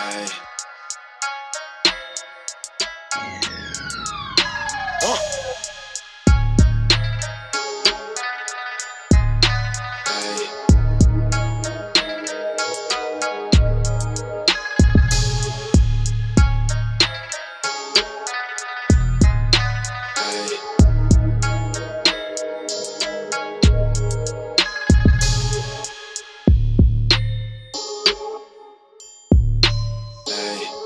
Ay. say